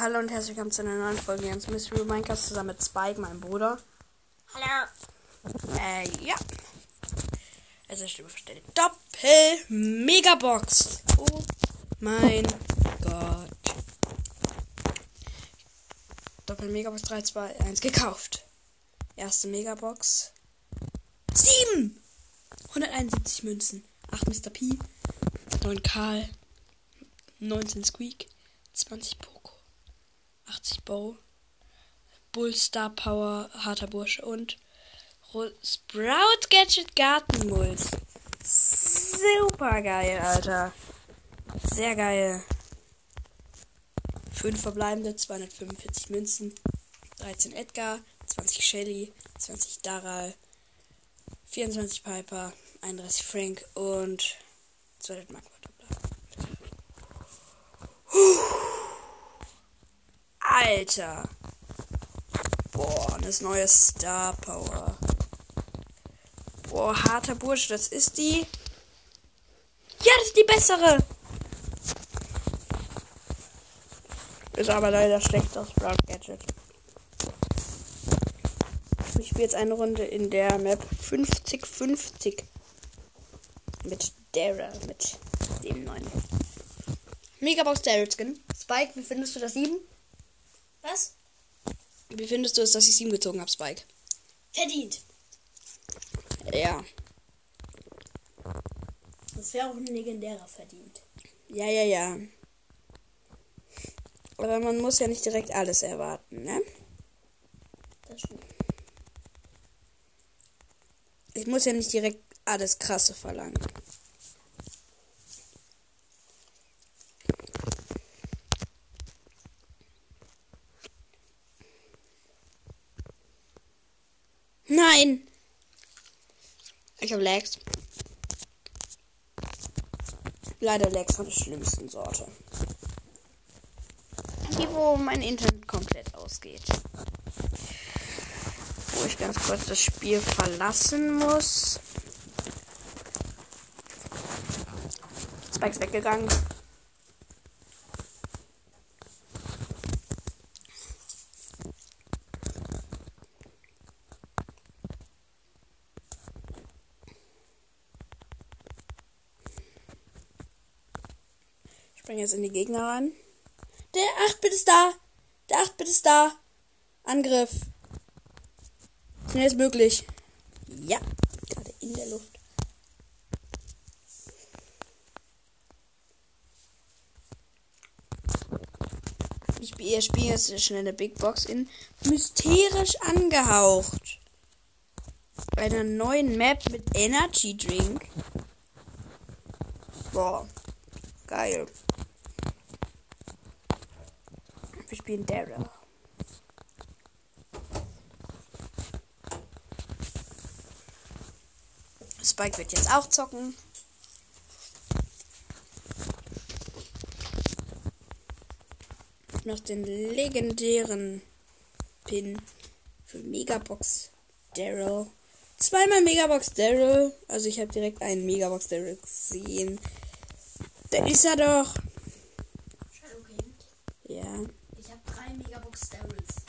Hallo und herzlich willkommen zu einer neuen Folge Jans Mystery Minecraft zusammen mit Spike, meinem Bruder. Hallo. Äh, ja. Also ich bestelle Doppel Megabox. Oh mein Gott. Doppel Megabox 3, 2, 1 gekauft. Erste Megabox. 7! 171 Münzen. 8 Mr. P. 9 Karl. 19 Squeak. 20 Poco. 80 Bow. Bull Star Power, harter Bursche und Ro- Sprout Gadget Gartenmulch. Super geil, Alter. Sehr geil. 5 verbleibende, 245 Münzen, 13 Edgar, 20 Shelly, 20 Daral, 24 Piper, 31 Frank und 200 Mark. Alter. Boah, das neue Star Power. Boah, harter Bursche, das ist die. Ja, das ist die bessere. Ist aber leider schlecht aus Brown Gadget. Ich spiele jetzt eine Runde in der Map 50-50. Mit Dara, mit dem neuen. Megabox Daryl Skin. Spike, wie findest du das 7? Was? Wie findest du es, dass ich 7 gezogen habe, Spike? Verdient. Ja. Das wäre auch ein legendärer verdient. Ja, ja, ja. Aber man muss ja nicht direkt alles erwarten, ne? Das stimmt. Ich muss ja nicht direkt alles krasse verlangen. Nein! Ich habe Lags. Leider Lags von der schlimmsten Sorte. Die, wo mein Internet komplett ausgeht. Wo ich ganz kurz das Spiel verlassen muss. Spike weggegangen. Ich springe jetzt in die Gegner rein. Der 8-Bit ist da. Der 8-Bit ist da. Angriff. Schnell ist möglich. Ja. Gerade in der Luft. Ich spiele spiel jetzt schnell eine Big Box in mysterisch angehaucht. Bei einer neuen Map mit Energy Drink. Boah. Geil. Wir spielen Daryl. Spike wird jetzt auch zocken. Noch den legendären Pin für Megabox Daryl. Zweimal Megabox Daryl. Also ich habe direkt einen Megabox Daryl gesehen. Da ist er doch. Shadowkind. Ja. Ich habe drei Megabox Daryls.